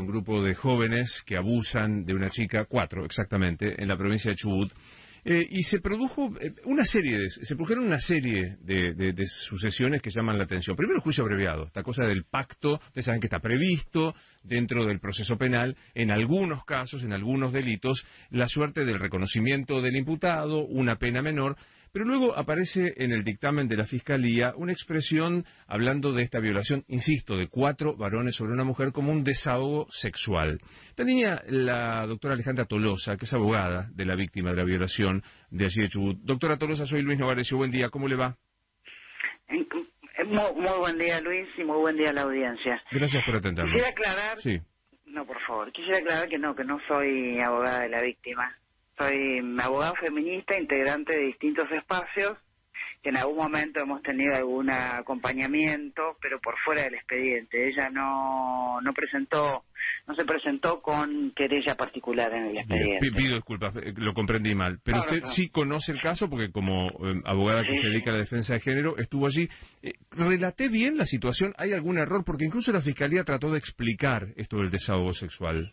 un grupo de jóvenes que abusan de una chica, cuatro exactamente, en la provincia de Chubut. Eh, y se produjo eh, una serie de, se produjeron una serie de, de, sucesiones que llaman la atención. Primero el juicio abreviado, esta cosa del pacto, ustedes saben que está previsto dentro del proceso penal, en algunos casos, en algunos delitos, la suerte del reconocimiento del imputado, una pena menor, pero luego aparece en el dictamen de la Fiscalía una expresión hablando de esta violación, insisto, de cuatro varones sobre una mujer como un desahogo sexual. La niña, la doctora Alejandra Tolosa, que es abogada de la víctima de la violación de allí de Chubut. Doctora Tolosa, soy Luis Novarecio. Buen día, ¿cómo le va? Muy, muy, buen día, Luis, y muy buen día a la audiencia. Gracias por atendernos. Quisiera aclarar... Sí. No, por favor. Quisiera aclarar que no, que no soy abogada de la víctima. Soy abogado feminista, integrante de distintos espacios, que en algún momento hemos tenido algún acompañamiento, pero por fuera del expediente. Ella no, no presentó, no se presentó con querella particular en el expediente. pido disculpas, eh, lo comprendí mal. Pero usted sí conoce el caso porque como eh, abogada que se dedica a la defensa de género estuvo allí. Eh, ¿Relaté bien la situación? ¿Hay algún error? Porque incluso la Fiscalía trató de explicar esto del desahogo sexual.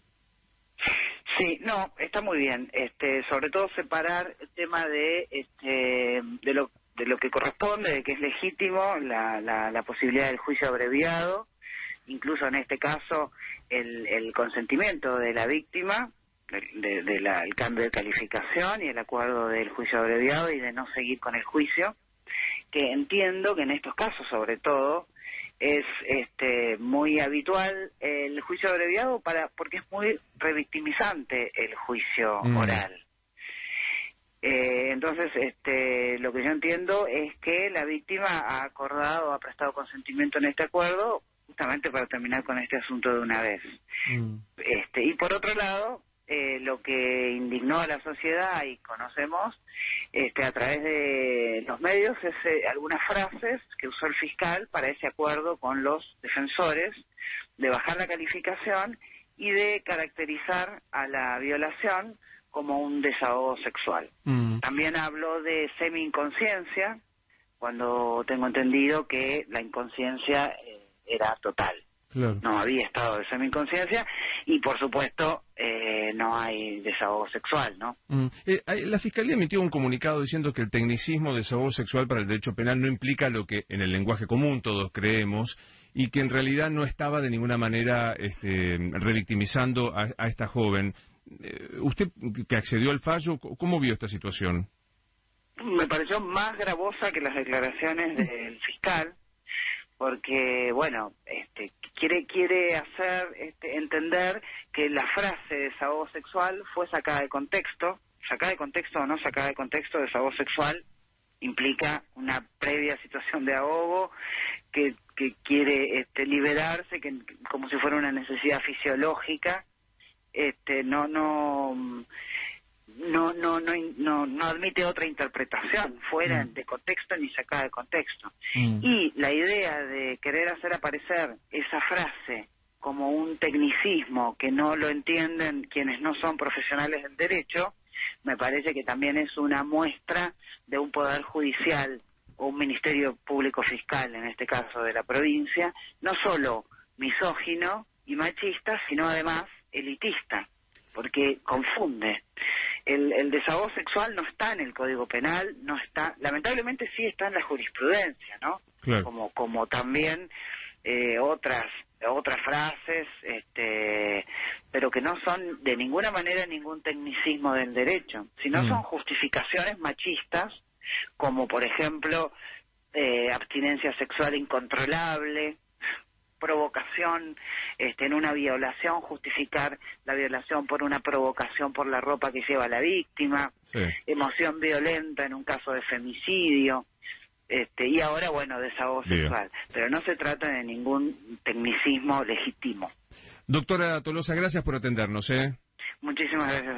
Sí, no, está muy bien. Este, sobre todo separar el tema de, este, de lo de lo que corresponde, de que es legítimo la, la, posibilidad del juicio abreviado, incluso en este caso el, el consentimiento de la víctima, del de, cambio de calificación y el acuerdo del juicio abreviado y de no seguir con el juicio, que entiendo que en estos casos sobre todo es este muy habitual el juicio abreviado para porque es muy revictimizante el juicio mm. oral eh, entonces este lo que yo entiendo es que la víctima ha acordado ha prestado consentimiento en este acuerdo justamente para terminar con este asunto de una vez mm. este y por otro lado eh, lo que indignó a la sociedad y conocemos este, a través de los medios es eh, algunas frases que usó el fiscal para ese acuerdo con los defensores de bajar la calificación y de caracterizar a la violación como un desahogo sexual. Mm. También habló de semi-inconsciencia, cuando tengo entendido que la inconsciencia eh, era total. No había estado de semi-inconsciencia y, por supuesto, eh, no hay desahogo sexual, ¿no? Mm. Eh, la Fiscalía emitió un comunicado diciendo que el tecnicismo de desahogo sexual para el derecho penal no implica lo que en el lenguaje común todos creemos y que en realidad no estaba de ninguna manera este, revictimizando a, a esta joven. Eh, ¿Usted que accedió al fallo, cómo vio esta situación? Me pareció más gravosa que las declaraciones del fiscal porque bueno este quiere quiere hacer este, entender que la frase desahogo sexual fue sacada de contexto. Sacada de contexto o no sacada de contexto desahogo sexual implica una previa situación de ahogo que, que quiere este, liberarse que como si fuera una necesidad fisiológica. Este no no no no no no, no admite otra interpretación fuera mm. de contexto ni sacada de contexto mm. y la idea de querer hacer aparecer esa frase como un tecnicismo que no lo entienden quienes no son profesionales del derecho me parece que también es una muestra de un poder judicial o un ministerio público fiscal en este caso de la provincia no solo misógino y machista sino además elitista porque confunde el, el desahogo sexual no está en el Código Penal, no está, lamentablemente sí está en la jurisprudencia, ¿no? Como, como también eh, otras otras frases, este, pero que no son de ninguna manera ningún tecnicismo del derecho, sino mm. son justificaciones machistas, como por ejemplo eh, abstinencia sexual incontrolable, provocación este, en una violación, justificar la violación por una provocación por la ropa que lleva la víctima, emoción violenta en un caso de femicidio, este, y ahora, bueno, desahogo sexual. Pero no se trata de ningún tecnicismo legítimo. Doctora Tolosa, gracias por atendernos. ¿eh? Muchísimas gracias.